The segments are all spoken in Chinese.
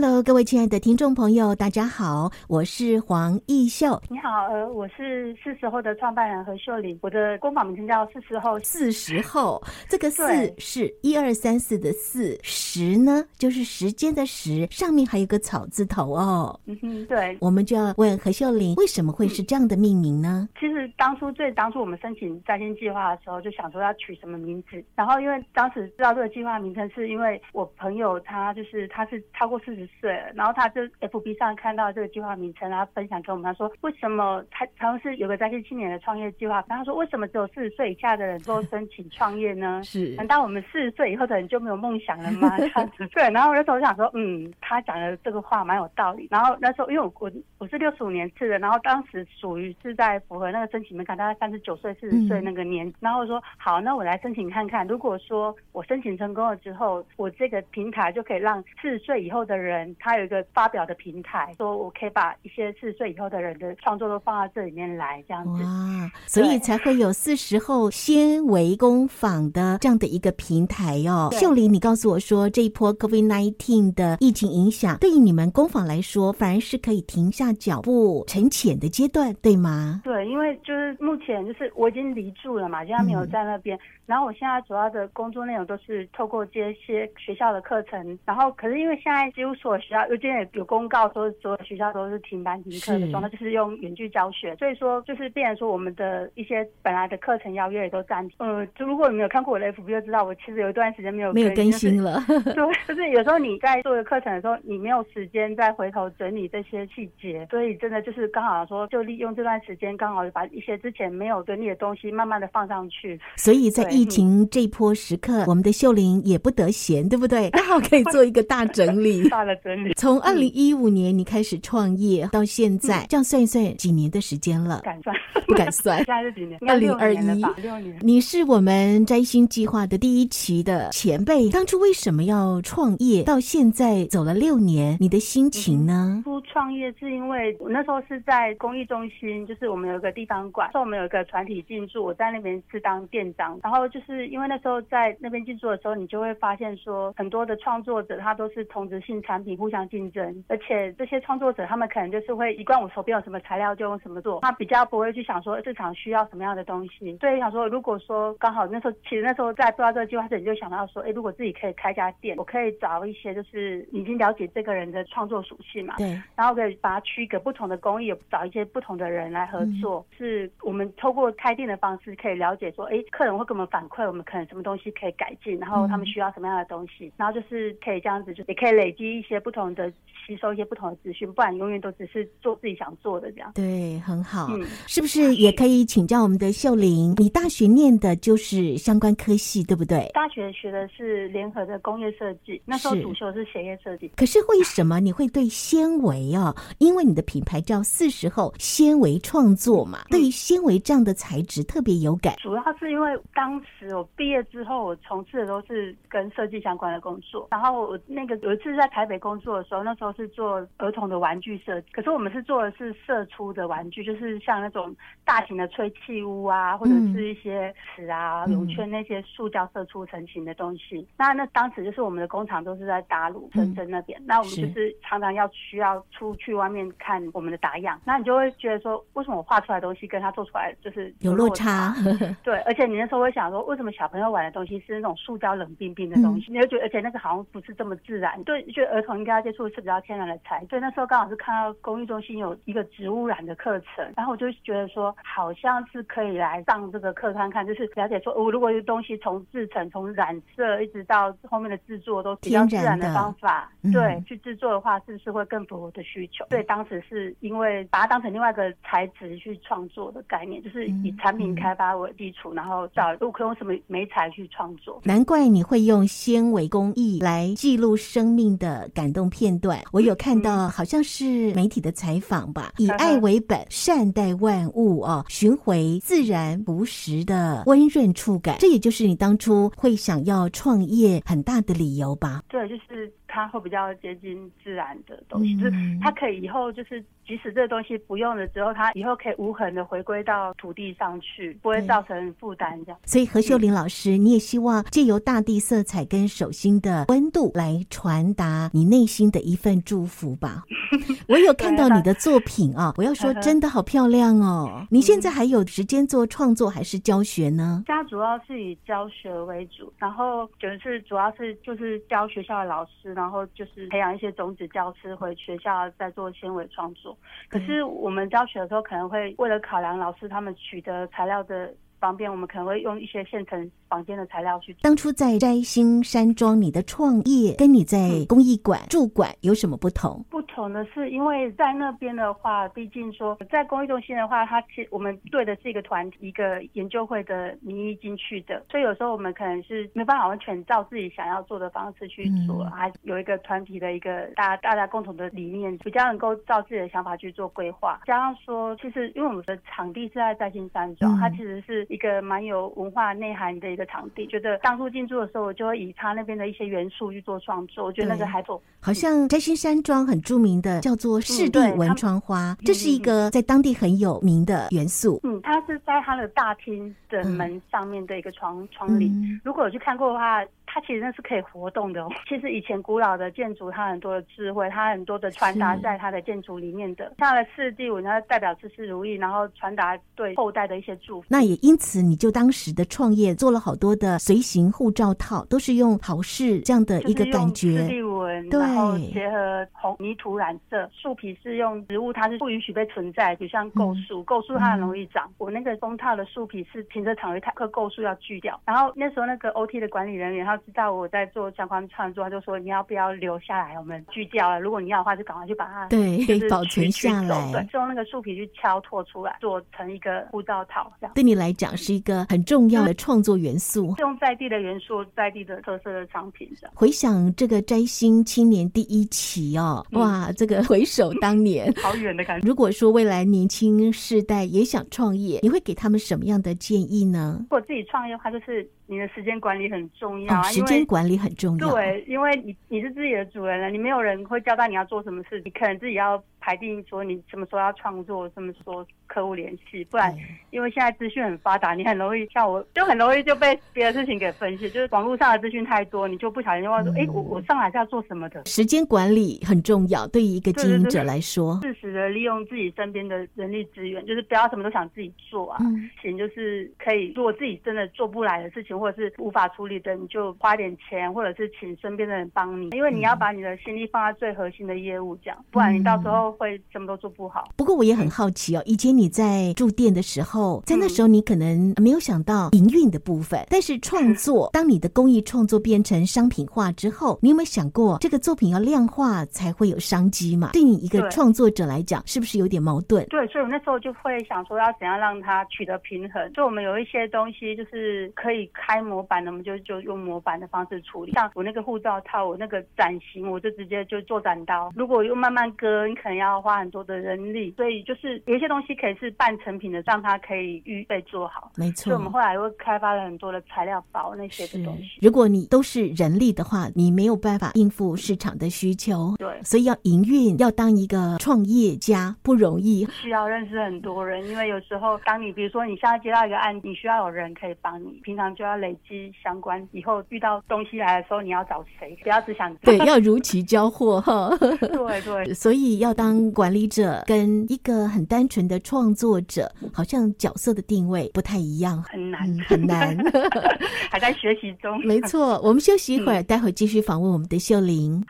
Hello，各位亲爱的听众朋友，大家好，我是黄艺秀。你好，呃，我是四十后的创办人何秀玲，我的工坊名称叫四十后。四十后，这个四是一二三四的四，时呢就是时间的时，上面还有个草字头哦。嗯哼，对。我们就要问何秀玲，为什么会是这样的命名呢？其实当初最当初我们申请在线计划的时候，就想说要取什么名字，然后因为当时知道这个计划名称，是因为我朋友他就是他是超过四十岁了，然后他就 FB 上看到这个计划名称，然后分享给我们。他说：“为什么他好像是有个在线青年的创业计划？”然后他说：“为什么只有四十岁以下的人都申请创业呢？是？难道我们四十岁以后的人就没有梦想了吗？”这样子 对。然后我那时候我想说：“嗯，他讲的这个话蛮有道理。”然后那时候因为我我我是六十五年次的，然后当时属于是在符合那个申请门槛，大概三十九岁、四十岁那个年。嗯、然后我说：“好，那我来申请看看。如果说我申请成功了之后，我这个平台就可以让四十岁以后的人。”他有一个发表的平台，说我可以把一些四十岁以后的人的创作都放到这里面来，这样子。哇，所以才会有四十后纤维工坊的这样的一个平台哦。秀玲，你告诉我说，这一波 COVID-19 的疫情影响，对于你们工坊来说，反而是可以停下脚步沉潜的阶段，对吗？对，因为就是目前就是我已经离住了嘛，现在没有在那边。嗯然后我现在主要的工作内容都是透过这些学校的课程，然后可是因为现在几乎所有学校，因为今天也有公告说所有学校都是停班停课的状态，就是用远距教学，所以说就是变成说我们的一些本来的课程邀约也都暂停。嗯，就如果你没有看过我的 FB 就知道，我其实有一段时间没有没有更新了。对，就是有时候你在做一个课程的时候，你没有时间再回头整理这些细节，所以真的就是刚好说就利用这段时间，刚好把一些之前没有整理的东西慢慢的放上去。所以在疫情这一波时刻，我们的秀玲也不得闲，对不对？刚好可以做一个大整理。大的从二零一五年你开始创业到现在，这样算一算几年的时间了？敢算？不敢算。现在是几年？二零二一。六年。你是我们摘星计划的第一期的前辈，当初为什么要创业？到现在走了六年，你的心情呢？初创业是因为我那时候是在公益中心，就是我们有一个地方馆，说我们有一个团体进驻，我在那边是当店长，然后就是。因为那时候在那边进驻的时候，你就会发现说，很多的创作者他都是同质性产品互相竞争，而且这些创作者他们可能就是会一贯我手边有什么材料就用什么做，他比较不会去想说市场需要什么样的东西。所以想说，如果说刚好那时候，其实那时候在做到这个计划时，你就想到说，哎，如果自己可以开家店，我可以找一些就是已经了解这个人的创作属性嘛，对，然后可以把它区隔不同的工艺，找一些不同的人来合作，嗯、是我们透过开店的方式可以了解说，哎，客人会给我们反馈，我们可能什么东西可以改进，然后他们需要什么样的东西，嗯、然后就是可以这样子，就也可以累积一些不同的，吸收一些不同的资讯，不然永远都只是做自己想做的这样。对，很好。嗯，是不是也可以请教我们的秀玲？你大学念的就是相关科系，对不对？大学学的是联合的工业设计，那时候主修是鞋业设计。可是为什么你会对纤维啊？因为你的品牌叫四十后纤维创作嘛，嗯、对于纤维这样的材质特别有感。主要是因为当时我毕业之后，我从事的都是跟设计相关的工作。然后我那个有一次在台北工作的时候，那时候。是做儿童的玩具设计，可是我们是做的是射出的玩具，就是像那种大型的吹气屋啊，或者是一些尺啊、泳圈那些塑胶射出成型的东西。嗯、那那当时就是我们的工厂都是在大陆深圳那边，嗯、那我们就是常常要需要出去外面看我们的打样，那你就会觉得说，为什么我画出来的东西跟他做出来就是有落差？有落差 对，而且你那时候会想说，为什么小朋友玩的东西是那种塑胶冷冰冰的东西？嗯、你会觉得，而且那个好像不是这么自然。对，觉得儿童应该要接触的是比较。天然的材，所以那时候刚好是看到公益中心有一个植物染的课程，然后我就觉得说，好像是可以来上这个课看看，就是了解说，我如果有东西从制成、从染色一直到后面的制作都比较自然的方法，对，嗯、去制作的话，是不是会更符合我的需求？所以当时是因为把它当成另外一个材质去创作的概念，就是以产品开发为基础，然后找如果可以用什么媒材去创作。难怪你会用纤维工艺来记录生命的的感动片段，我有看到，好像是媒体的采访吧，以爱为本，善待万物哦，寻回自然朴实的温润触感，这也就是你当初会想要创业很大的理由吧？对，就是。它会比较接近自然的东西，就是它可以以后就是，即使这个东西不用了之后，它以后可以无痕的回归到土地上去，不会造成负担这样。所以何秀玲老师，你也希望借由大地色彩跟手心的温度来传达你内心的一份祝福吧。我有看到你的作品啊，我要说真的好漂亮哦。你现在还有时间做创作还是教学呢？家主要是以教学为主，然后就是主要是就是教学校的老师。然后就是培养一些种子教师回学校再做纤维创作。可是我们教学的时候，可能会为了考量老师他们取得材料的方便，我们可能会用一些现成房间的材料去。当初在摘星山庄，你的创业跟你在公益馆驻馆有什么不同？不同的是，因为在那边的话，毕竟说在公益中心的话，它其实我们对的是一个团体、一个研究会的名义进去的，所以有时候我们可能是没办法完全照自己想要做的方式去做，嗯、还有一个团体的一个大家大家共同的理念，比较能够照自己的想法去做规划。加上说，其实因为我们的场地是在摘星山庄，嗯、它其实是一个蛮有文化内涵的一个场地，觉得当初进驻的时候，我就会以他那边的一些元素去做创作，我觉得那个还不好像开心山庄很著名的叫做湿地文窗花，嗯、这是一个在当地很有名的元素。嗯，它是在它的大厅的门上面的一个窗、嗯、窗棂，嗯、如果有去看过的话。它其实那是可以活动的哦。其实以前古老的建筑，它很多的智慧，它很多的传达在它的建筑里面的。它的四地文，它代表事事如意，然后传达对后代的一些祝福。那也因此，你就当时的创业做了好多的随行护照套，都是用好事这样的一个感觉。四地文，对然后结合红泥土染色，树皮是用植物，它是不允许被存在，就像构树，构树它很容易长。嗯、我那个封套的树皮是停车场有一棵构树要锯掉，然后那时候那个 OT 的管理人员他。知道我在做相关创作，他就说，你要不要留下来？我们锯掉了，如果你要的话，就赶快去把它对，可以保存下来。对，用那个树皮去敲拓出来，做成一个护照套，这样对你来讲是一个很重要的创作元素。用在地的元素，在地的特色的商品。回想这个摘星青年第一期哦，嗯、哇，这个回首当年，好远的感觉。如果说未来年轻世代也想创业，你会给他们什么样的建议呢？如果自己创业的话，就是。你的时间管理很重要，哦、时间管理很重要。对，因为你你是自己的主人了，你没有人会交代你要做什么事，你可能自己要。排定说你什么时候要创作，什么时候客户联系，不然因为现在资讯很发达，你很容易像我就很容易就被别的事情给分析，就是网络上的资讯太多，你就不小心就会说，哎、嗯，我我上来是要做什么的？时间管理很重要，对于一个经营者来说，适时的利用自己身边的人力资源，就是不要什么都想自己做啊。嗯，行，就是可以，如果自己真的做不来的事情，或者是无法处理的，你就花点钱，或者是请身边的人帮你，因为你要把你的心力放在最核心的业务，这样，不然你到时候会什么都做不好。不过我也很好奇哦，以前你在驻店的时候，在那时候你可能没有想到营运的部分，但是创 作，当你的工艺创作变成商品化之后，你有没有想过这个作品要量化才会有商机嘛？对你一个创作者来讲，是不是有点矛盾？对，所以我那时候就会想说，要怎样让它取得平衡。就我们有一些东西就是可以开模板的，我们就就用模板的方式处理。像我那个护照套，我那个展型，我就直接就做展刀。如果用慢慢割，你可能要花。很多的人力，所以就是有一些东西可以是半成品的，让它可以预备做好。没错，所以我们后来又开发了很多的材料包那些的东西。如果你都是人力的话，你没有办法应付市场的需求。对，所以要营运，要当一个创业家不容易，需要认识很多人。因为有时候，当你比如说你现在接到一个案，你需要有人可以帮你，平常就要累积相关，以后遇到东西来的时候，你要找谁？不要只想对，要如期交货哈。对对，所以要当管理者跟一个很单纯的创作者，好像角色的定位不太一样，很难，嗯、很难，还在学习中。没错，我们休息一会儿，嗯、待会儿继续访问我们的秀玲。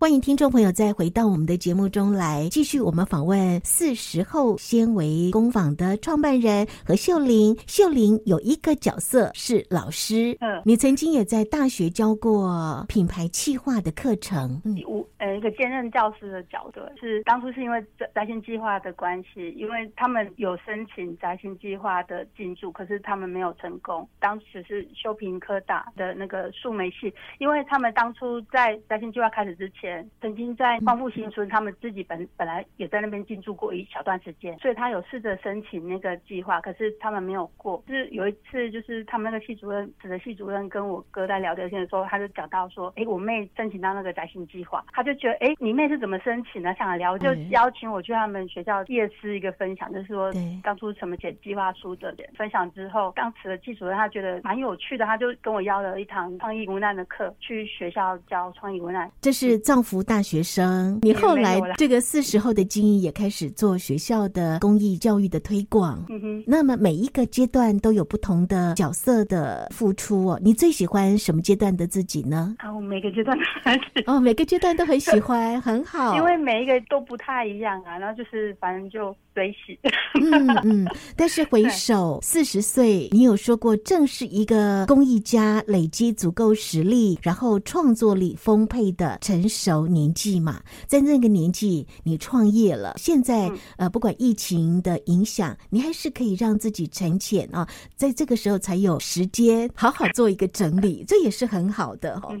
欢迎听众朋友再回到我们的节目中来，继续我们访问四十后纤维工坊的创办人何秀玲。秀玲有一个角色是老师，嗯，你曾经也在大学教过品牌企划的课程，嗯，我呃一个兼任教师的角色是当初是因为摘星计划的关系，因为他们有申请摘星计划的进驻，可是他们没有成功。当时是修平科大的那个树莓系，因为他们当初在摘星计划开始之前，曾经在光复新村，他们自己本本来也在那边进驻过一小段时间，所以他有试着申请那个计划，可是他们没有过。就是有一次，就是他们那个系主任，指的系主任跟我哥在聊天的时候，他就讲到说，哎，我妹申请到那个宅心计划，他就觉得，哎，你妹是怎么申请的？想来聊，就邀请我去他们学校夜师一个分享，就是说当初怎么写计划书的。分享之后，当时的系主任他觉得蛮有趣的，他就跟我邀了一堂创意文案的课，去学校教创意文案。这是造福大学生。你后来这个四十后的经营也开始做学校的公益教育的推广。嗯哼。那么每一个阶段都有不同的角色的付出哦。你最喜欢什么阶段的自己呢？啊，我每个阶段都很喜欢。哦，每个阶段都很喜欢，很好。因为每一个都不太一样啊，然后就是反正就随喜。嗯嗯。但是回首四十岁，你有说过，正是一个公益家累积足够实力，然后创作力丰沛的成熟年纪嘛。在那个年纪，你创业了。现在，呃，不管疫情的影响，你还是可以让自己沉潜啊，在这个时候才有时间好好做一个整理，这也是很好的哦。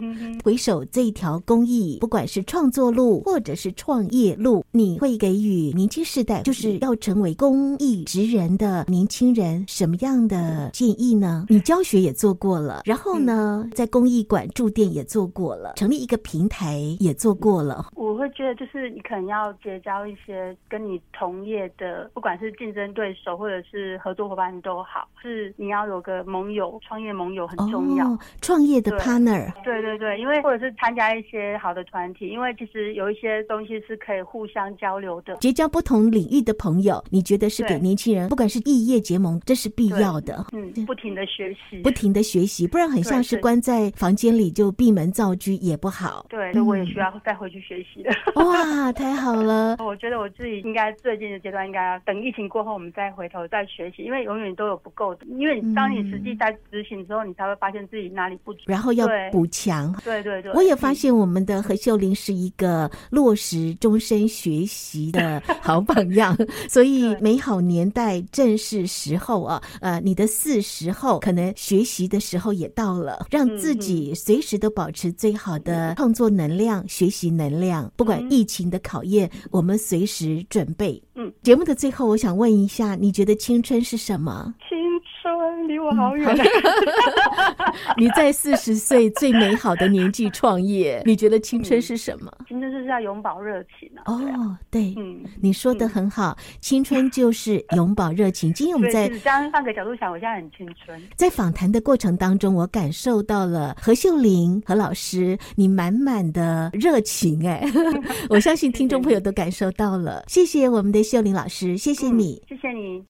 回首这一条公益，不管是创作路或者是创业路，你会给予年轻世代，就是要成为公益职人的年轻人什么样的建议呢？你教学也做过了，然后呢，在公益馆驻店也做过了，成立一个平台也做过了。我会觉得，就是你可能要结交一些跟你同业的，不管是竞争对手或者是合作伙伴都好，是你要有个盟友，创业盟友很重要。哦，创业的 partner。对对对，因为或者是参加一些好的团体，因为其实有一些东西是可以互相交流的。结交不同领域的朋友，你觉得是给年轻人，不管是异业结盟，这是必要的。嗯，不停的学习，不停的学习，不然很像是关在房间里就闭门造车也不好。对，所以我也需要再回去学习的。哇，太好了！我觉得我自己应该最近的阶段应该要等疫情过后，我们再回头再学习，因为永远都有不够的。因为当你实际在执行之后，你才会发现自己哪里不足，然后要补强。对对对，我也发现我们的何秀玲是一个落实终身学习的 好榜样，所以美好年代正是时候啊！呃，你的四十后可能学习的时候也到了，让自己随时都保持最好的创作能量、学习能量，不管疫情的考验，我们随时准备。嗯，节目的最后，我想问一下，你觉得青春是什么？青春离我好远。你在四十岁最美好的年纪创业，你觉得青春是什么？青春就是要永葆热情啊！哦，对，嗯，你说的很好，青春就是永葆热情。今天我们在这样换个角度想，我现在很青春。在访谈的过程当中，我感受到了何秀玲何老师你满满的热情，哎，我相信听众朋友都感受到了。谢谢我们的。秀玲老师，谢谢你，嗯，谢谢你。